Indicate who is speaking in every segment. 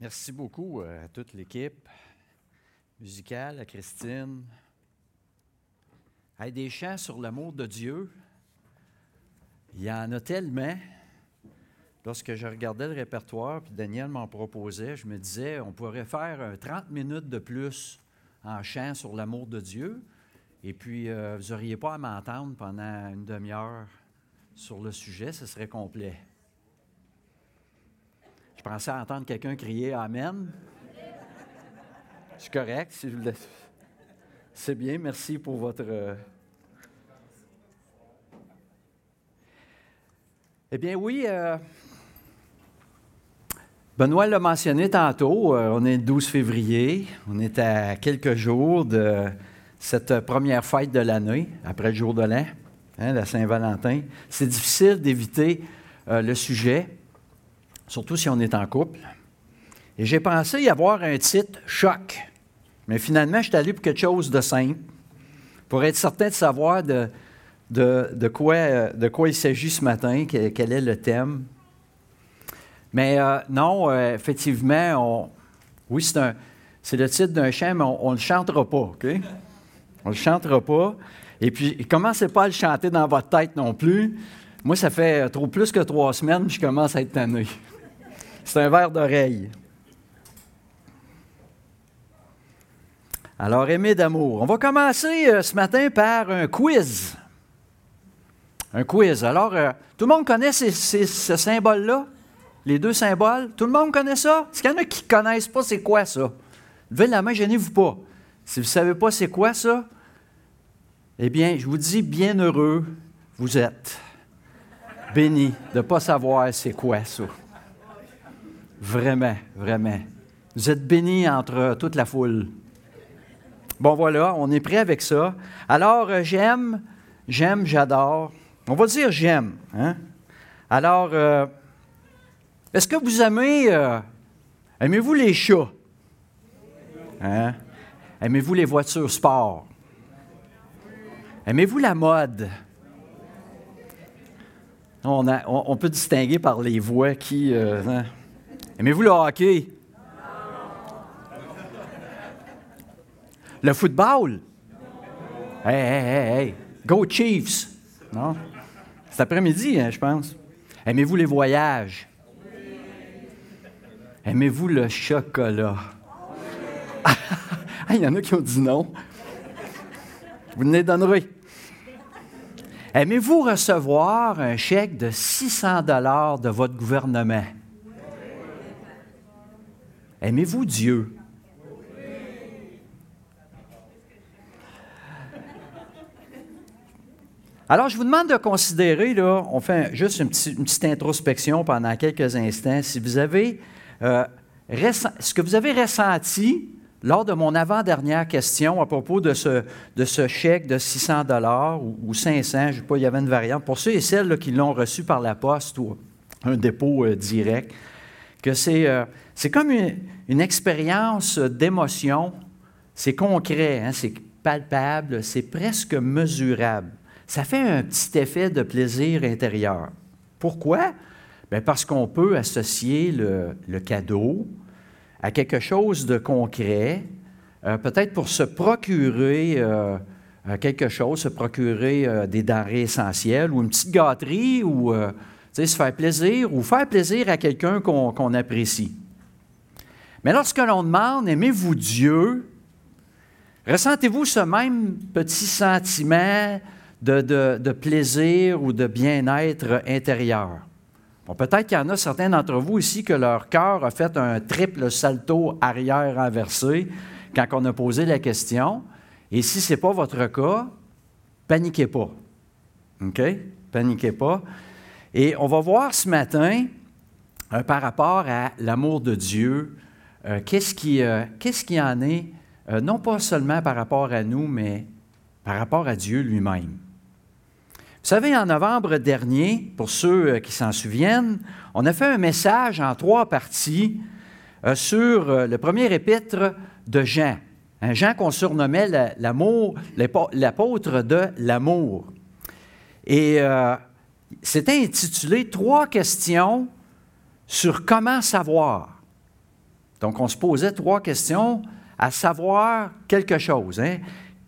Speaker 1: Merci beaucoup euh, à toute l'équipe musicale, à Christine. Des chants sur l'amour de Dieu, il y en a tellement. Lorsque je regardais le répertoire, puis Daniel m'en proposait, je me disais, on pourrait faire 30 minutes de plus en chant sur l'amour de Dieu, et puis euh, vous n'auriez pas à m'entendre pendant une demi-heure sur le sujet, ce serait complet. Je pensais entendre quelqu'un crier Amen. C'est correct. C'est bien. Merci pour votre. Euh, eh bien, oui. Euh, Benoît l'a mentionné tantôt. Euh, on est le 12 février. On est à quelques jours de cette première fête de l'année, après le jour de l'an, hein, la Saint-Valentin. C'est difficile d'éviter le sujet surtout si on est en couple. Et j'ai pensé y avoir un titre choc. Mais finalement, je suis allé pour quelque chose de simple, pour être certain de savoir de, de, quoi, de quoi il s'agit ce matin, quel est le thème. Mais euh, non, euh, effectivement, oui, c'est, le titre d'un chant, mais on ne le chantera pas, OK? On ne le chantera pas. Et puis, commencez pas à le chanter dans votre tête non plus. Moi, ça fait trop plus que trois semaines je commence à être tanné. C'est un verre d'oreille. Alors, aimer d'amour. On va commencer euh, ce matin par un quiz. Un quiz. Alors, euh, tout le monde connaît ce symbole-là? Les deux symboles? Tout le monde connaît ça? Est-ce qu'il y en a qui ne connaissent pas c'est quoi ça? Levez la main, gênez-vous pas. Si vous ne savez pas c'est quoi ça, eh bien, je vous dis, bien heureux vous êtes. Béni de ne pas savoir c'est quoi ça. Vraiment, vraiment. Vous êtes bénis entre toute la foule. Bon, voilà, on est prêt avec ça. Alors, euh, j'aime, j'aime, j'adore. On va dire j'aime. Hein? Alors, euh, est-ce que vous aimez, euh, aimez-vous les chats? Hein? Aimez-vous les voitures sport? Aimez-vous la mode? On, peut distinguer par les voix qui... Hein? Aimez-vous le hockey? Le football? Hey, hey, hey, hey. Go Chiefs! Non? C'est après-midi, hein, je pense. Aimez-vous les voyages? Aimez-vous le chocolat? Il y en a qui ont dit non. Vous ne les donnerez. Aimez-vous recevoir un chèque de 600 dollars de votre gouvernement? Aimez-vous Dieu? Alors, je vous demande de considérer, là, on fait juste une, petite, introspection pendant quelques instants, si vous avez, euh, ce que vous avez ressenti lors de mon avant-dernière question à propos de ce, chèque de 600 dollars ou, 500, je ne sais pas, il y avait une variante, pour ceux et celles qui l'ont reçu par la poste ou un dépôt euh, direct, que c'est euh, comme une, expérience d'émotion. C'est concret, hein, c'est palpable, c'est presque mesurable. Ça fait un petit effet de plaisir intérieur. Pourquoi? Bien parce qu'on peut associer le, cadeau à quelque chose de concret, euh, peut-être pour se procurer euh, quelque chose, se procurer des denrées essentielles ou une petite gâterie ou se faire plaisir ou faire plaisir à quelqu'un qu'on apprécie. Mais lorsque l'on demande, aimez-vous Dieu, ressentez-vous ce même petit sentiment de, plaisir ou de bien-être intérieur? Bon, peut-être qu'il y en a certains d'entre vous ici que leur cœur a fait un triple salto arrière renversé quand on a posé la question. Et si ce n'est pas votre cas, paniquez pas. OK? Paniquez pas. Et on va voir ce matin, euh, par rapport à l'amour de Dieu, euh, qu'est-ce qui, euh, qu'est-ce qui en est, euh, non pas seulement par rapport à nous, mais par rapport à Dieu lui-même. Vous savez, en novembre dernier, pour ceux qui s'en souviennent, on a fait un message en trois parties sur le premier épître de Jean. Un Jean qu'on surnommait l'amour, l'apôtre de l'amour. Et c'était intitulé Trois questions sur comment savoir. Donc, on se posait trois questions à savoir quelque chose. Hein.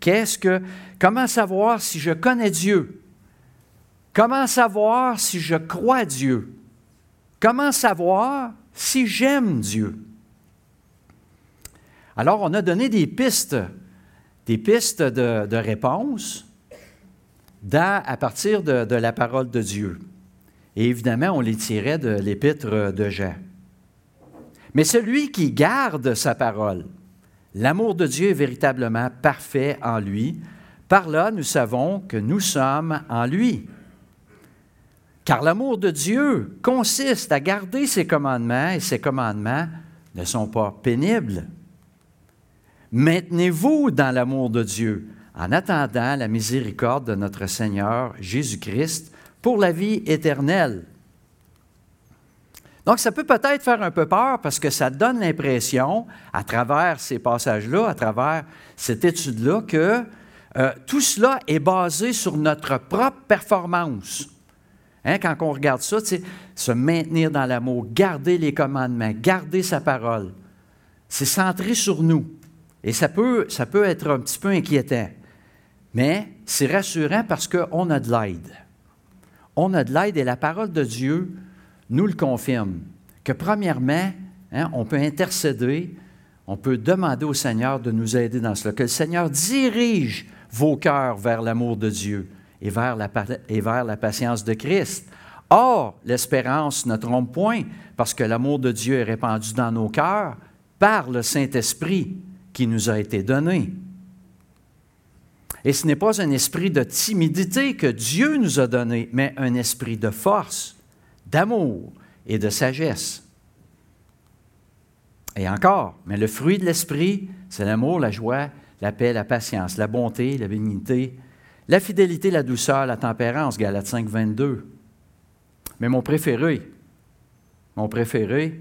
Speaker 1: Qu'est-ce que, comment savoir si je connais Dieu? Comment savoir si je crois Dieu? Comment savoir si j'aime Dieu? Alors, on a donné des pistes, des pistes de, de réponse à partir de, de la parole de Dieu. Et évidemment, on les tirait de l'épître de Jean. Mais celui qui garde sa parole, l'amour de Dieu est véritablement parfait en lui. Par là, nous savons que nous sommes en lui. Car l'amour de Dieu consiste à garder ses commandements et ses commandements ne sont pas pénibles. Maintenez-vous dans l'amour de Dieu en attendant la miséricorde de notre Seigneur Jésus-Christ pour la vie éternelle. Donc, ça peut peut-être faire un peu peur parce que ça donne l'impression, à travers ces passages-là, à travers cette étude-là, que euh, tout cela est basé sur notre propre performance. Hein, quand on regarde ça, se maintenir dans l'amour, garder les commandements, garder sa parole, c'est centré sur nous. Et ça peut, ça peut être un petit peu inquiétant. Mais c'est rassurant parce qu'on a de l'aide. On a de l'aide et la parole de Dieu nous le confirme, que premièrement, hein, on peut intercéder, on peut demander au Seigneur de nous aider dans cela, que le Seigneur dirige vos cœurs vers l'amour de Dieu et vers la, et vers la patience de Christ. Or, l'espérance ne trompe point, parce que l'amour de Dieu est répandu dans nos cœurs par le Saint-Esprit qui nous a été donné. Et ce n'est pas un esprit de timidité que Dieu nous a donné, mais un esprit de force, d'amour et de sagesse. Et encore, mais le fruit de l'esprit, c'est l'amour, la joie, la paix, la patience, la bonté, la bénignité, la fidélité, la douceur, la tempérance, Galates 5, 22. Mais mon préféré, mon préféré,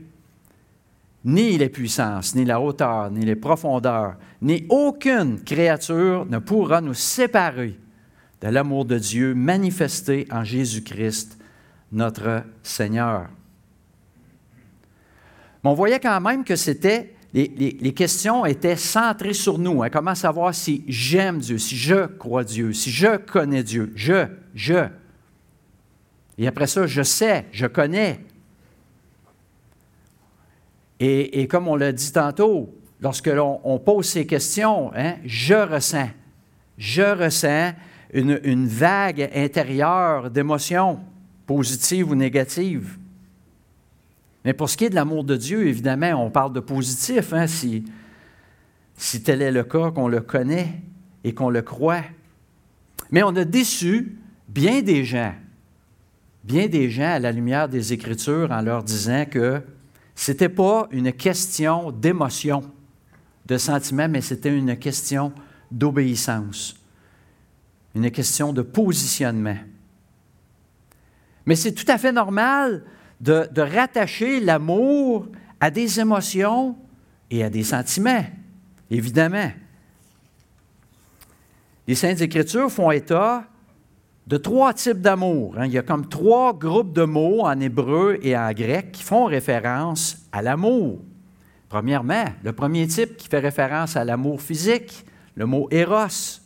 Speaker 1: ni les puissances, ni la hauteur, ni les profondeurs, ni aucune créature ne pourra nous séparer de l'amour de Dieu manifesté en Jésus-Christ, notre Seigneur. Mais on voyait quand même que c'était, les, questions étaient centrées sur nous. Hein. Comment savoir si j'aime Dieu, si je crois Dieu, si je connais Dieu? Je, je. Et après ça, je sais, je connais. Et, comme on l'a dit tantôt, lorsque l'on pose ces questions, hein, je ressens. Je ressens une, vague intérieure d'émotions positive ou négative. Mais pour ce qui est de l'amour de Dieu, évidemment, on parle de positif, hein, si, si tel est le cas, qu'on le connaît et qu'on le croit. Mais on a déçu bien des gens, bien des gens à la lumière des Écritures en leur disant que ce n'était pas une question d'émotion, de sentiment, mais c'était une question d'obéissance, une question de positionnement. Mais c'est tout à fait normal de, rattacher l'amour à des émotions et à des sentiments, évidemment. Les Saintes Écritures font état de trois types d'amour. Hein. Il y a comme trois groupes de mots en hébreu et en grec qui font référence à l'amour. Premièrement, le premier type qui fait référence à l'amour physique, le mot éros.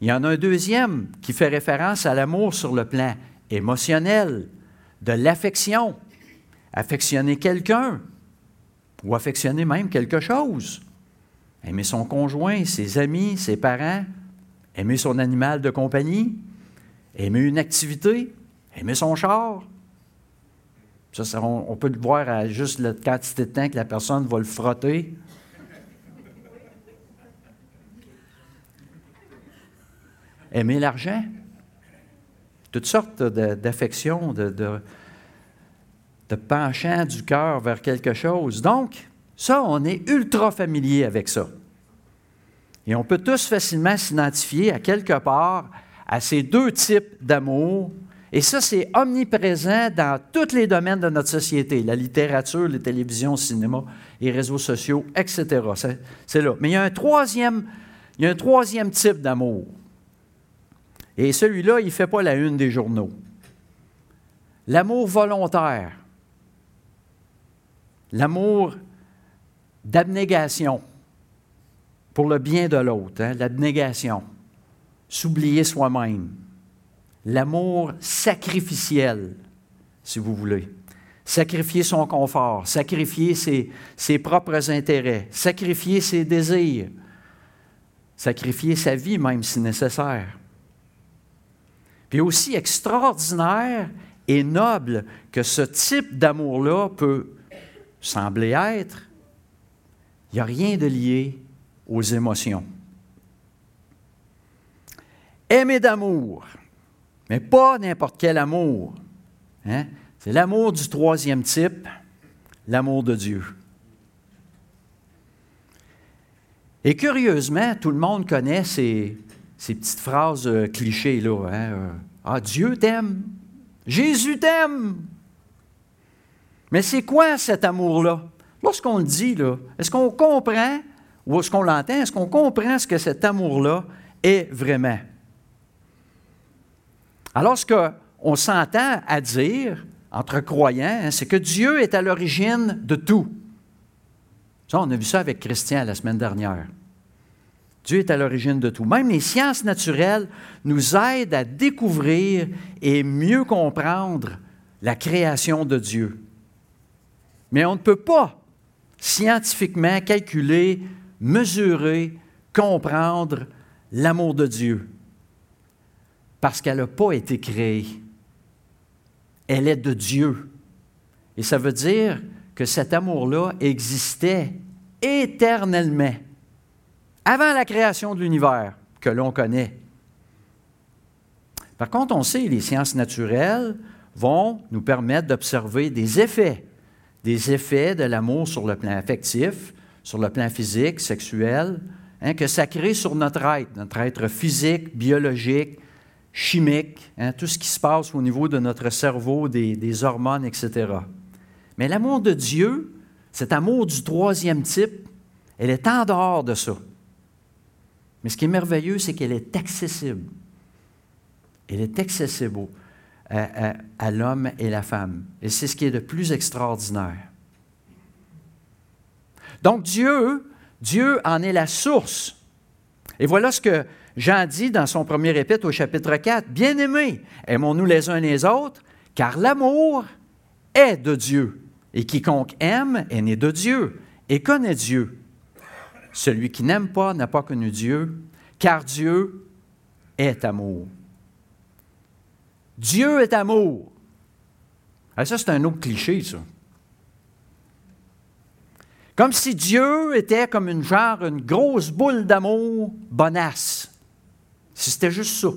Speaker 1: Il y en a un deuxième qui fait référence à l'amour sur le plan émotionnel, de l'affection, affectionner quelqu'un ou affectionner même quelque chose, aimer son conjoint, ses amis, ses parents, aimer son animal de compagnie, aimer une activité, aimer son char. Ça, on, peut le voir à juste la quantité de temps que la personne va le frotter. Aimer l'argent. Toutes sortes d'affections, de, de, de penchants du cœur vers quelque chose. Donc, ça, on est ultra familier avec ça. Et on peut tous facilement s'identifier à quelque part à ces deux types d'amour. Et ça, c'est omniprésent dans tous les domaines de notre société, la littérature, les télévisions, le cinéma, les réseaux sociaux, etc. C'est là. Mais il y a un troisième, il y a un troisième type d'amour. Et celui-là, il ne fait pas la une des journaux. L'amour volontaire. l'amour d'abnégation pour le bien de l'autre, hein, l'abnégation, s'oublier soi-même, l'amour sacrificiel, si vous voulez. Sacrifier son confort, sacrifier ses, ses propres intérêts, sacrifier ses désirs, sacrifier sa vie même si nécessaire. Puis aussi extraordinaire et noble que ce type d'amour-là peut sembler être, il n'y a rien de lié aux émotions. Aimer d'amour, mais pas n'importe quel amour. Hein? C'est l'amour du troisième type, l'amour de Dieu. Et curieusement, tout le monde connaît ces, petites phrases euh, clichés là. Hein? Euh, ah, Dieu t'aime, Jésus t'aime. Mais c'est quoi cet amour-là? Lorsqu'on le dit, est-ce qu'on comprend ou est-ce qu'on l'entend? Est-ce qu'on comprend ce que cet amour-là est vraiment? Alors, ce qu'on s'entend à dire entre croyants, hein, c'est que Dieu est à l'origine de tout. Ça, on a vu ça avec Christian la semaine dernière. Dieu est à l'origine de tout. Même les sciences naturelles nous aident à découvrir et mieux comprendre la création de Dieu. Mais on ne peut pas scientifiquement calculer, mesurer, comprendre l'amour de Dieu parce qu'elle n'a pas été créée. Elle est de Dieu. Et ça veut dire que cet amour-là existait éternellement, avant la création de l'univers que l'on connaît. Par contre, on sait, les sciences naturelles vont nous permettre d'observer des effets, des effets de l'amour sur le plan affectif, sur le plan physique, sexuel, hein, que ça crée sur notre être, notre être physique, biologique, chimique, hein, tout ce qui se passe au niveau de notre cerveau, des, hormones, etc. Mais l'amour de Dieu, cet amour du troisième type, elle est en dehors de ça. Mais ce qui est merveilleux, c'est qu'elle est accessible. Elle est accessible à, à l'homme et la femme. Et c'est ce qui est le plus extraordinaire. Donc Dieu, Dieu en est la source. Et voilà ce que Jean dit dans son premier épître au chapitre 4, Bien-aimés, aimons-nous les uns les autres, car l'amour est de Dieu. Et quiconque aime est né de Dieu et connaît Dieu. Celui qui n'aime pas n'a pas connu Dieu, car Dieu est amour. Dieu est amour. Ah, ça, c'est un autre cliché, ça. Comme si Dieu était comme une genre, une grosse boule d'amour bonasse. Si c'était juste ça.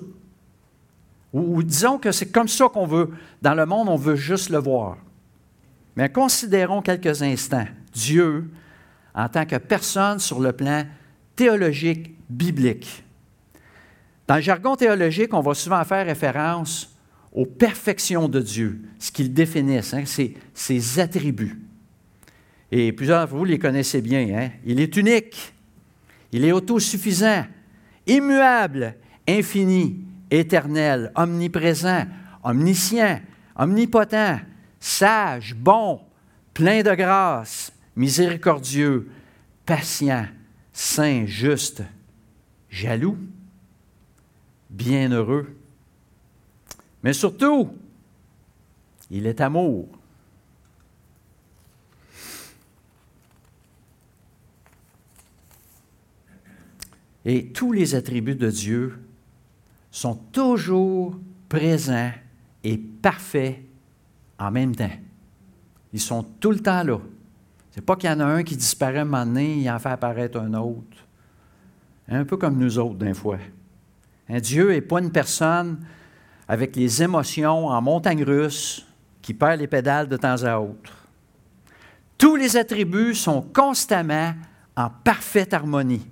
Speaker 1: Ou, disons que c'est comme ça qu'on veut, dans le monde, on veut juste le voir. Mais considérons quelques instants Dieu en tant que personne sur le plan théologique, biblique. Dans le jargon théologique, on va souvent faire référence aux perfections de Dieu, ce qu'il définisse, hein, ses, attributs. Et plusieurs vous les connaissez bien. Hein. Il est unique, il est autosuffisant, immuable, infini, éternel, omniprésent, omniscient, omnipotent, sage, bon, plein de grâce, miséricordieux, patient, saint, juste, jaloux, bienheureux. Mais surtout, il est amour. Et tous les attributs de Dieu sont toujours présents et parfaits en même temps. Ils sont tout le temps là. C'est pas qu'il y en a un qui disparaît un moment donné, il en fait apparaître un autre. Un peu comme nous autres, d'un fois. Un Dieu n'est pas une personne avec les émotions en montagne russe qui perd les pédales de temps à autre. Tous les attributs sont constamment en parfaite harmonie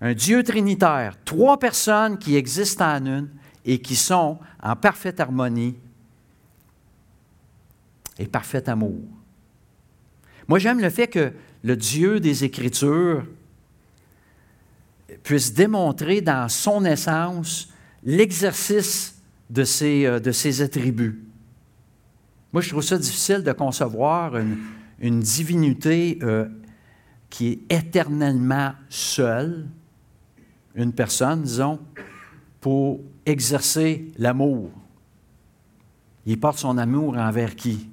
Speaker 1: un Dieu trinitaire, trois personnes qui existent en une et qui sont en parfaite harmonie et parfait amour. Moi, j'aime le fait que le Dieu des Écritures puisse démontrer dans son essence l'exercice de ses, euh, attributs. Moi, je trouve ça difficile de concevoir une, une divinité euh, qui est éternellement seule, une personne, disons, pour exercer l'amour. Il porte son amour envers qui?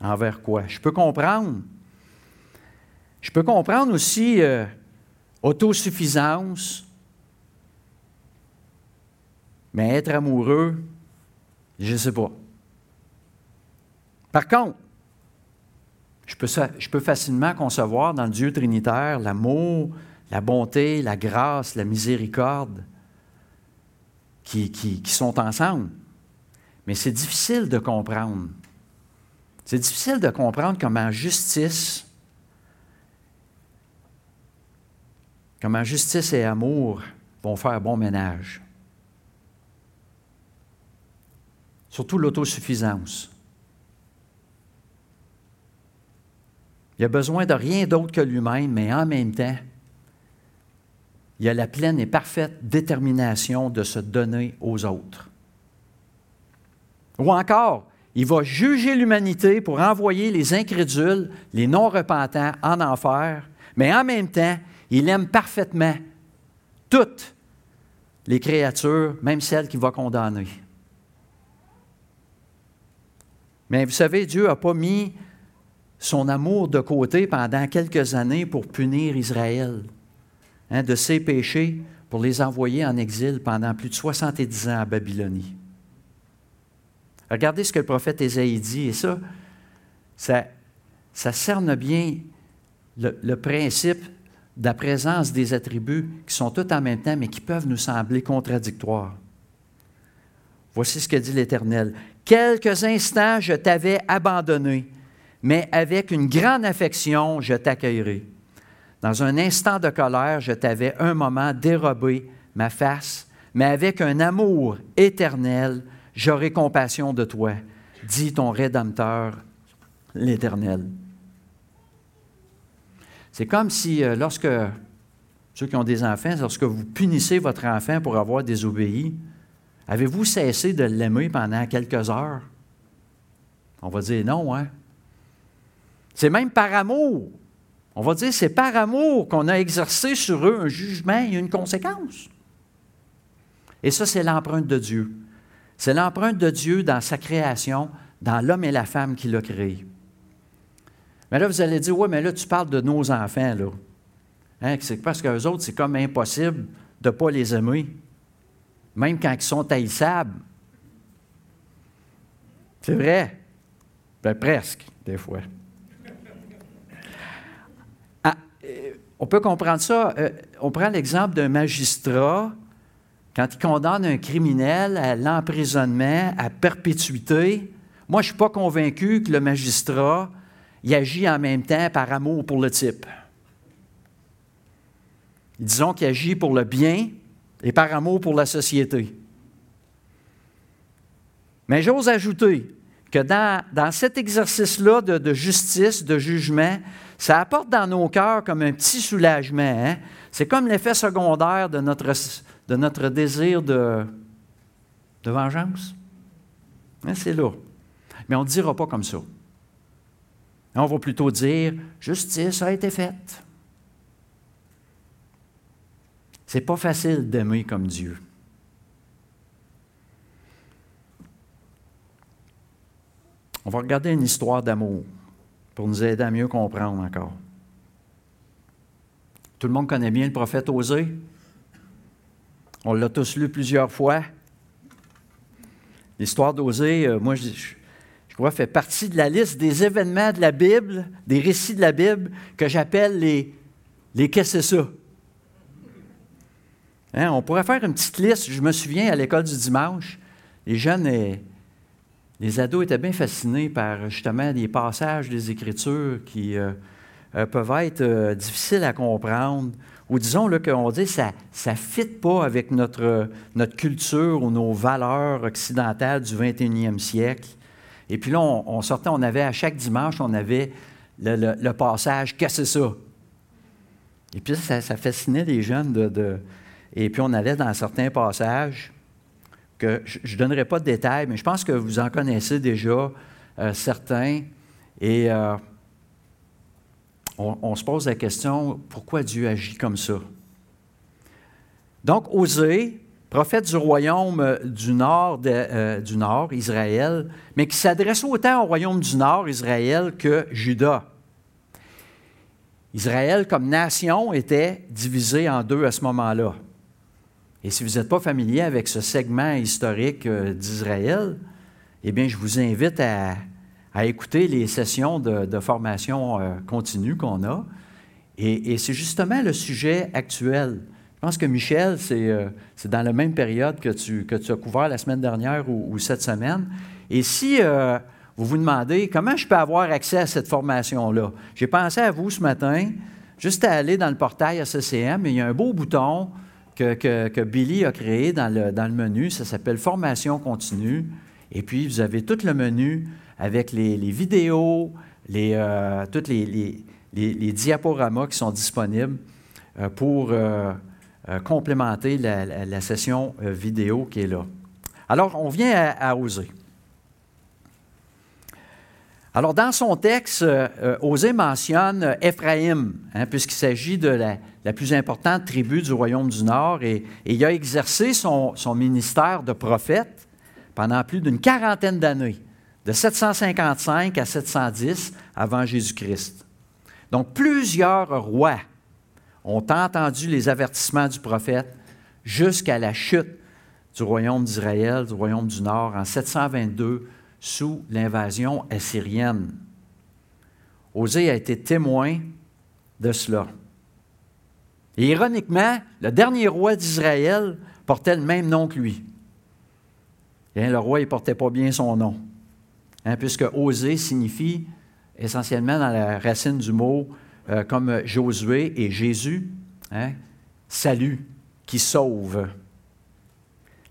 Speaker 1: Envers quoi? Je peux comprendre. Je peux comprendre aussi euh, autosuffisance, mais être amoureux, je ne sais pas. Par contre, je peux, je peux facilement concevoir dans le Dieu trinitaire l'amour, la bonté, la grâce, la miséricorde qui, sont ensemble. Mais c'est difficile de comprendre. C'est difficile de comprendre comment justice, comment justice et amour vont faire bon ménage. Surtout l'autosuffisance. Il a besoin de rien d'autre que lui-même, mais en même temps, il a la pleine et parfaite détermination de se donner aux autres. Ou encore, il va juger l'humanité pour envoyer les incrédules, les non-repentants en enfer, mais en même temps, il aime parfaitement toutes les créatures, même celles qu'il va condamner. Mais vous savez, Dieu n'a pas mis son amour de côté pendant quelques années pour punir Israël hein, de ses péchés, pour les envoyer en exil pendant plus de 70 ans à Babylonie. Regardez ce que le prophète Ésaïe dit, et ça, ça, cerne bien le, le principe de la présence des attributs qui sont tous en même temps, mais qui peuvent nous sembler contradictoires. Voici ce que dit l'Éternel. Quelques instants, je t'avais abandonné, mais avec une grande affection, je t'accueillerai. Dans un instant de colère, je t'avais un moment dérobé ma face, mais avec un amour éternel, j'aurai compassion de toi, dit ton Rédempteur, l'Éternel. C'est comme si, euh, lorsque, ceux qui ont des enfants, lorsque vous punissez votre enfant pour avoir désobéi, avez-vous cessé de l'aimer pendant quelques heures? On va dire non, hein? C'est même par amour. On va dire c'est par amour qu'on a exercé sur eux un jugement et une conséquence. Et ça, c'est l'empreinte de Dieu. C'est l'empreinte de Dieu dans sa création, dans l'homme et la femme qu'il a créé. Mais là, vous allez dire, oui, mais là, tu parles de nos enfants, là. Hein, c'est parce qu'eux autres, c'est comme impossible de ne pas les aimer, même quand ils sont haïssables. C'est vrai. Ben, presque, des fois. Euh, on peut comprendre ça. Euh, on prend l'exemple d'un magistrat quand il condamne un criminel à l'emprisonnement, à perpétuité, moi, je ne suis pas convaincu que le magistrat agit en même temps par amour pour le type. Disons qu'il agit pour le bien et par amour pour la société. Mais j'ose ajouter que dans, cet exercice-là de, justice, de jugement, ça apporte dans nos cœurs comme un petit soulagement. Hein. C'est comme l'effet secondaire de notre de notre désir de, vengeance? Hein, c'est là. Mais on ne dira pas comme ça. On va plutôt dire justice a été faite. C'est pas facile d'aimer comme Dieu. On va regarder une histoire d'amour pour nous aider à mieux comprendre encore. Tout le monde connaît bien le prophète Osée. On l'a tous lu plusieurs fois. L'histoire d'Osée, euh, moi, je, crois, fait partie de la liste des événements de la Bible, des récits de la Bible, que j'appelle les, Qu'est-ce que c'est ça? Hein, on pourrait faire une petite liste. Je me souviens à l'école du dimanche, les jeunes et les ados étaient bien fascinés par justement des passages des Écritures qui euh, euh, peuvent être difficiles à comprendre ou disons qu'on dit que ça ne fit pas avec notre, culture ou nos valeurs occidentales du 21e siècle. Et puis là, on, sortait, on avait à chaque dimanche, on avait le, passage Qu'est-ce que c'est ça? Et puis ça, ça fascinait les jeunes de, Et puis on allait dans certains passages je ne donnerai pas de détails, mais je pense que vous en connaissez déjà euh, certains. Et euh, on, se pose la question, pourquoi Dieu agit comme ça? Donc, Osée, prophète du royaume du nord, euh, du nord, Israël, mais qui s'adresse autant au royaume du nord, Israël, que Juda. Israël, comme nation, était divisé en deux à ce moment-là. Et si vous n'êtes pas familier avec ce segment historique euh, d'Israël, eh bien, je vous invite à, écouter les sessions de, formation euh, continue qu'on a. Et, c'est justement le sujet actuel. Je pense que Michel, c'est euh, dans la même période que tu, as couvert la semaine dernière ou, cette semaine. Et si vous vous demandez comment je peux avoir accès à cette formation-là, j'ai pensé à vous ce matin, juste à aller dans le portail SCCM, et il y a un beau bouton que, Billy a créé dans le, menu. Ça s'appelle Formation continue. Et puis, vous avez tout le menu avec les, vidéos, les, euh, tous les, diaporamas qui sont disponibles euh, pour euh, complémenter la, session vidéo qui est là. Alors, on vient à oser. Alors, dans son texte, euh, euh, Osée mentionne Éphraïm, hein, puisqu'il s'agit de la, plus importante tribu du royaume du Nord, et, il a exercé son, ministère de prophète pendant plus d'une quarantaine d'années, de 755 à 710 avant Jésus-Christ. Donc, plusieurs rois ont entendu les avertissements du prophète jusqu'à la chute du royaume d'Israël, du royaume du Nord, en 722 sous l'invasion assyrienne. Osée a été témoin de cela. Ironiquement, le dernier roi d'Israël portait le même nom que lui. Et le roi ne portait pas bien son nom, hein, puisque Osée signifie essentiellement dans la racine du mot euh, comme Josué et Jésus, hein, salut, qui sauve.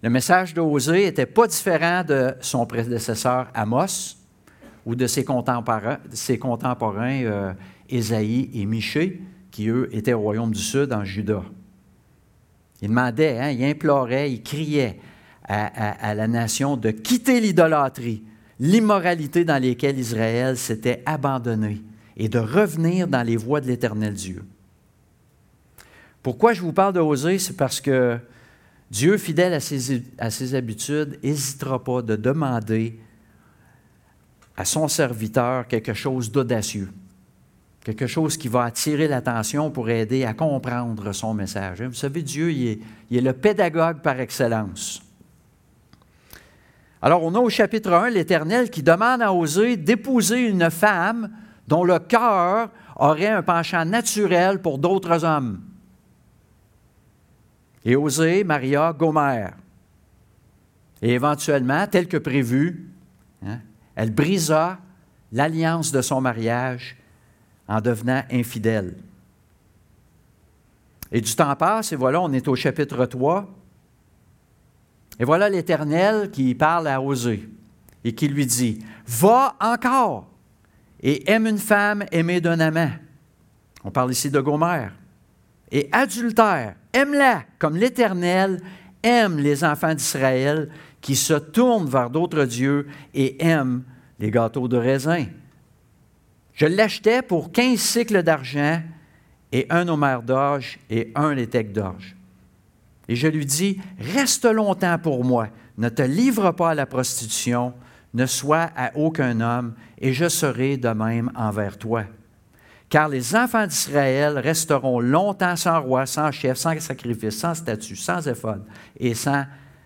Speaker 1: Le message d'Osée n'était pas différent de son prédécesseur Amos ou de ses contemporains, ses euh, Ésaïe et Michée, qui eux étaient au royaume du Sud en Juda. Il demandait, hein, il implorait, il criait à, la nation de quitter l'idolâtrie, l'immoralité dans lesquelles Israël s'était abandonné et de revenir dans les voies de l'Éternel Dieu. Pourquoi je vous parle d'Osée? C'est parce que Dieu, fidèle à ses, habitudes, n'hésitera pas de demander à son serviteur quelque chose d'audacieux, quelque chose qui va attirer l'attention pour aider à comprendre son message. Vous savez, Dieu, il est, le pédagogue par excellence. Alors, on a au chapitre 1 l'Éternel qui demande à Osée d'épouser une femme dont le cœur aurait un penchant naturel pour d'autres hommes et Osée Maria Gomer. Et éventuellement, tel que prévu, hein, elle brisa l'alliance de son mariage en devenant infidèle. Et du temps passe, et voilà, on est au chapitre 3. Et voilà l'Éternel qui parle à Osée et qui lui dit, Va encore et aime une femme aimée d'un amant. On parle ici de Gomer et adultère, aime-la comme l'Éternel aime les enfants d'Israël qui se tournent vers d'autres dieux et aiment les gâteaux de raisin. Je l'achetais pour 15 cycles d'argent et un homère d'orge et un létec d'orge. Et je lui dis, reste longtemps pour moi, ne te livre pas à la prostitution, ne sois à aucun homme, et je serai de même envers toi car les enfants d'Israël resteront longtemps sans roi, sans chef, sans sacrifice, sans statut, sans éphode et sans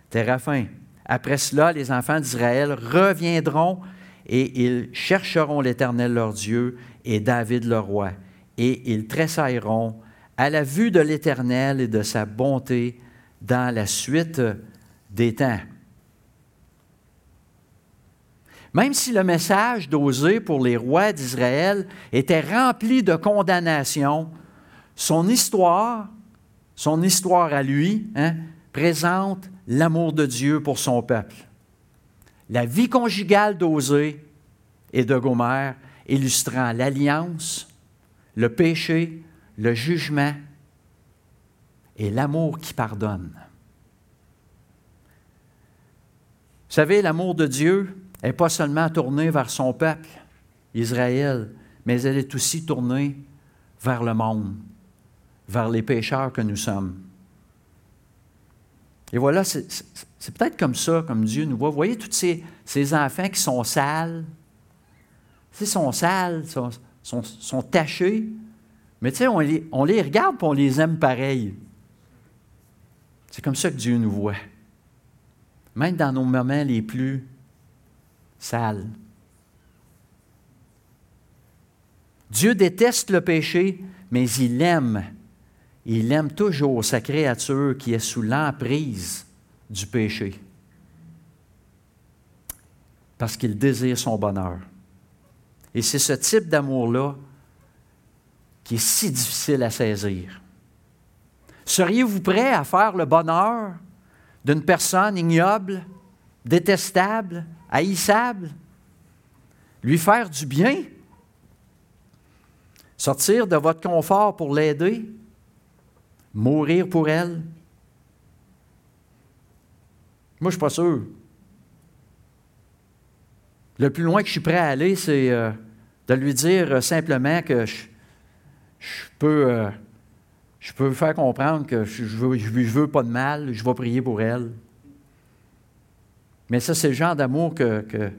Speaker 1: terrafin. Après cela, les enfants d'Israël reviendront et ils chercheront l'Éternel leur Dieu et David leur roi, et ils tressailleront à la vue de l'Éternel et de sa bonté dans la suite des temps. Même si le message d'Osée pour les rois d'Israël était rempli de condamnation, son histoire, son histoire à lui, hein, présente l'amour de Dieu pour son peuple. La vie conjugale d'Osée et de Gomère illustrant l'alliance, le péché, le jugement et l'amour qui pardonne. Vous savez, l'amour de Dieu, n'est pas seulement tournée vers son peuple, Israël, mais elle est aussi tournée vers le monde, vers les pécheurs que nous sommes. Et voilà, peut-être comme ça, comme Dieu nous voit. Vous voyez tous ces, enfants qui sont sales? Ils sont sales, sont, sont, sont tachés. Mais tu sais, on les, on les regarde et on les aime pareil. C'est comme ça que Dieu nous voit. Même dans nos moments les plus sales. Dieu déteste le péché, mais il aime. Il aime toujours sa créature qui est sous l'emprise du péché. Parce qu'il désire son bonheur. Et c'est ce type d'amour-là qui est si difficile à saisir. Seriez-vous prêt à faire le bonheur d'une personne ignoble, détestable, haïssable? Lui faire du bien? Sortir de votre confort pour l'aider? Mourir pour elle? Moi, je ne suis pas sûr. Le plus loin que je suis prêt à aller, c'est euh, de lui dire simplement que je, peux, euh, je peux faire comprendre que je ne veux, veux, pas de mal, je vais prier pour elle. Mais ça, c'est le genre d'amour que, que,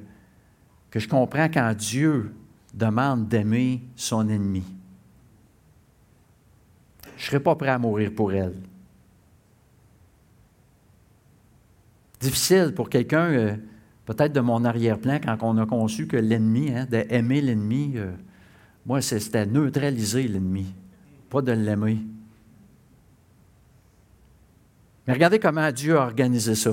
Speaker 1: que je comprends quand Dieu demande d'aimer son ennemi. Je ne serais pas prêt à mourir pour elle. Difficile pour quelqu'un, euh, peut-être de mon arrière-plan, quand on a conçu que l'ennemi, hein, d'aimer l'ennemi, euh, moi, c'était neutraliser l'ennemi, pas de l'aimer. Mais regardez comment Dieu a organisé ça.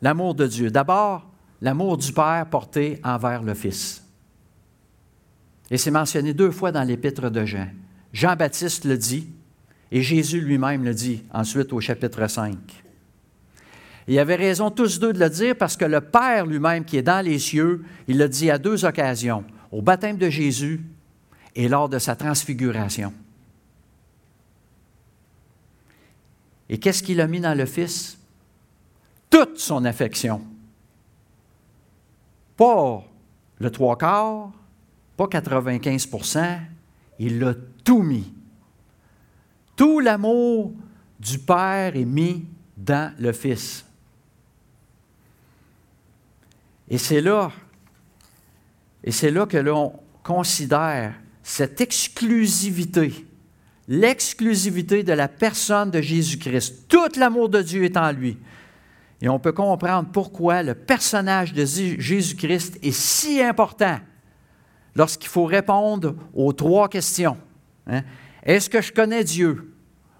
Speaker 1: L'amour de Dieu. D'abord, l'amour du Père porté envers le Fils. Et c'est mentionné deux fois dans l'épître de Jean. Jean-Baptiste le dit et Jésus lui-même le dit ensuite au chapitre 5. il avait raison tous deux de le dire parce que le Père lui-même qui est dans les cieux, il le dit à deux occasions, au baptême de Jésus et lors de sa transfiguration. Et qu'est-ce qu'il a mis dans le Fils? Toute son affection. Pas le trois quarts, pas 95% il l'a tout mis. Tout l'amour du Père est mis dans le Fils. Et c'est là, et c'est là que l'on considère cette exclusivité l'exclusivité de la personne de Jésus-Christ. Tout l'amour de Dieu est en lui. Et on peut comprendre pourquoi le personnage de Jésus-Christ est si important lorsqu'il faut répondre aux trois questions. Hein. Est-ce que je connais Dieu?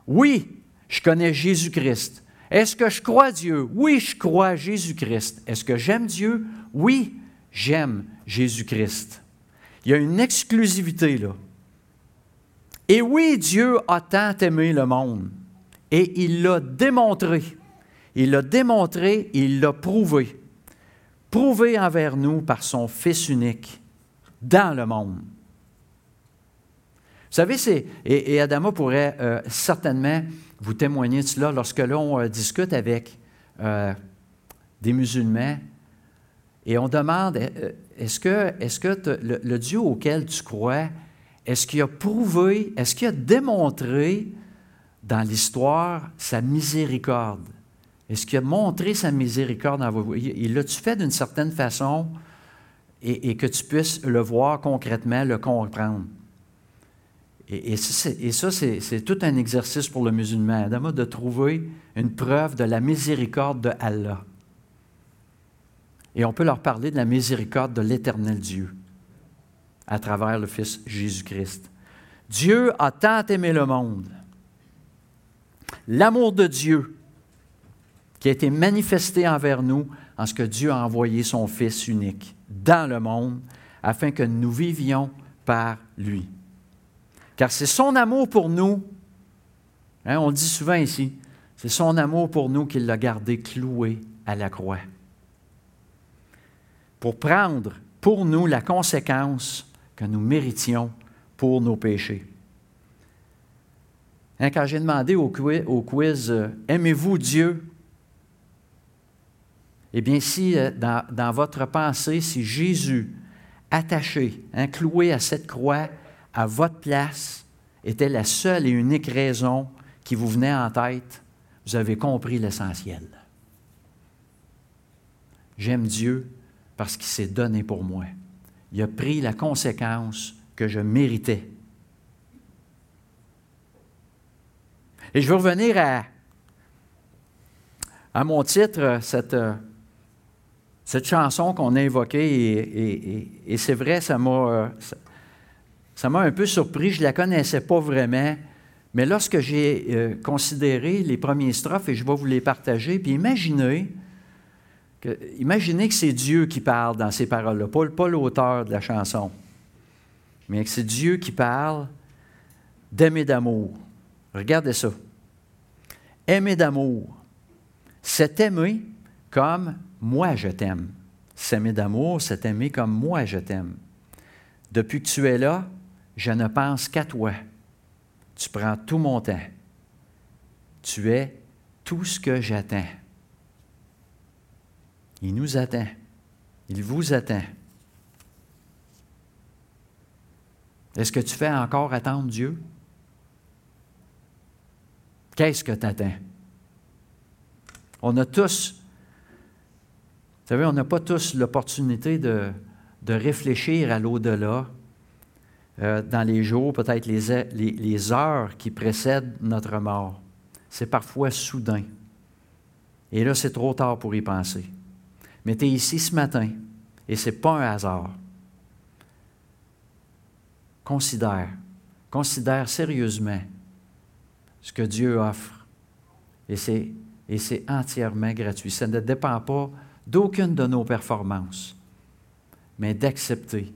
Speaker 1: Oui, je connais Jésus-Christ. Est-ce que je crois Dieu? Oui, je crois Jésus-Christ. Est-ce que j'aime Dieu? Oui, j'aime Jésus-Christ. Il y a une exclusivité là. Et oui, Dieu a tant aimé le monde. Et il l'a démontré. Il l'a démontré, il l'a prouvé. Prouvé envers nous par son Fils unique dans le monde. Vous savez, c'est, et, Adama pourrait euh, certainement vous témoigner de cela lorsque l'on euh, discute avec euh, des musulmans et on demande est-ce que, est-ce que le, Dieu auquel tu crois est-ce qu'il a prouvé, est-ce qu'il a démontré dans l'histoire sa miséricorde? Est-ce qu'il a montré sa miséricorde dans vos Il l'a-tu fait d'une certaine façon et, que tu puisses le voir concrètement, le comprendre? Et, ça, c'est tout un exercice pour le musulman, de trouver une preuve de la miséricorde de Allah. Et on peut leur parler de la miséricorde de l'éternel Dieu à travers le Fils Jésus-Christ. Dieu a tant aimé le monde. L'amour de Dieu qui a été manifesté envers nous en ce que Dieu a envoyé son Fils unique dans le monde afin que nous vivions par lui. Car c'est son amour pour nous, hein, on le dit souvent ici, c'est son amour pour nous qu'il l'a gardé cloué à la croix. Pour prendre pour nous la conséquence que nous méritions pour nos péchés. Hein, quand j'ai demandé au quiz, euh, Aimez-vous Dieu? Eh bien, si euh, dans, votre pensée, si Jésus attaché, hein, cloué à cette croix, à votre place, était la seule et unique raison qui vous venait en tête, vous avez compris l'essentiel. J'aime Dieu parce qu'il s'est donné pour moi. Il a pris la conséquence que je méritais. Et je veux revenir à, à mon titre, cette, cette chanson qu'on a évoquée, et, c'est vrai, ça m'a, ça, m'a un peu surpris. Je ne la connaissais pas vraiment. Mais lorsque j'ai euh, considéré les premiers strophes, et je vais vous les partager, puis imaginez que, imaginez que c'est Dieu qui parle dans ces paroles-là, pas, pas l'auteur de la chanson, mais que c'est Dieu qui parle d'aimer d'amour. Regardez ça. Aimer d'amour, c'est aimer comme moi je t'aime. S'aimer d'amour, c'est aimer comme moi je t'aime. Depuis que tu es là, je ne pense qu'à toi. Tu prends tout mon temps. Tu es tout ce que j'attends. Il nous attend. Il vous attend. Est-ce que tu fais encore attendre Dieu? Qu'est-ce que tu attends? On a tous, vous savez, on n'a pas tous l'opportunité de, de réfléchir à l'au-delà euh, dans les jours, peut-être les, heures qui précèdent notre mort. C'est parfois soudain. Et là, c'est trop tard pour y penser. Mais tu es ici ce matin et ce n'est pas un hasard. Considère, considère sérieusement ce que Dieu offre. Et c'est entièrement gratuit. Ça ne dépend pas d'aucune de nos performances, mais d'accepter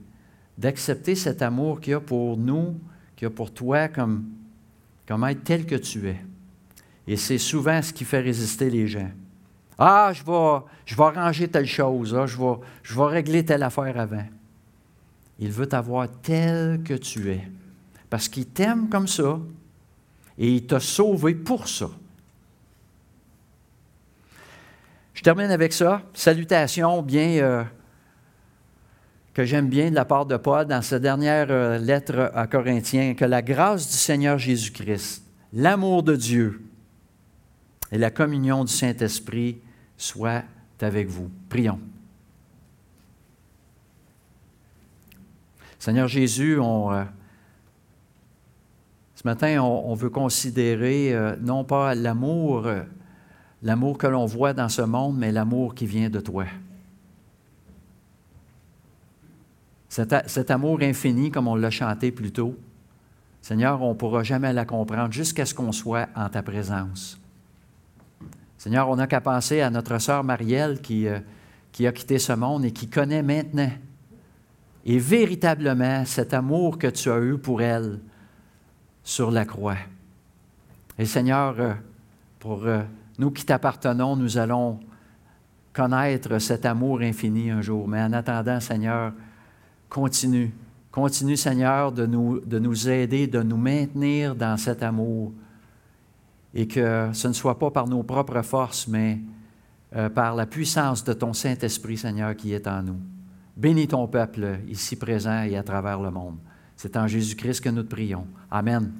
Speaker 1: d'accepter cet amour qu'il y a pour nous, qu'il y a pour toi comme, comme être tel que tu es. Et c'est souvent ce qui fait résister les gens. Ah, je vais, je vais arranger telle chose, ah, je, vais, je vais régler telle affaire avant. Il veut t'avoir tel que tu es. Parce qu'il t'aime comme ça et il t'a sauvé pour ça. Je termine avec ça. Salutations bien euh, que j'aime bien de la part de Paul dans sa dernière euh, lettre à Corinthiens, que la grâce du Seigneur Jésus-Christ, l'amour de Dieu et la communion du Saint-Esprit soient avec vous. Prions. Seigneur Jésus, euh, ce matin, on, veut considérer euh, non pas l'amour, l'amour que l'on voit dans ce monde, mais l'amour qui vient de toi. Cet, amour infini, comme on l'a chanté plus tôt, Seigneur, on ne pourra jamais la comprendre jusqu'à ce qu'on soit en ta présence. Seigneur, on n'a qu'à penser à notre sœur Marielle qui, euh, qui a quitté ce monde et qui connaît maintenant et véritablement cet amour que tu as eu pour elle sur la croix. Et Seigneur, euh, pour euh, nous qui t'appartenons, nous allons connaître cet amour infini un jour. Mais en attendant, Seigneur, continue. Continue, Seigneur, de nous, de nous aider, de nous maintenir dans cet amour. Et que ce ne soit pas par nos propres forces, mais euh, par la puissance de ton Saint-Esprit, Seigneur, qui est en nous. Bénis ton peuple ici présent et à travers le monde. C'est en Jésus-Christ que nous te prions. Amen.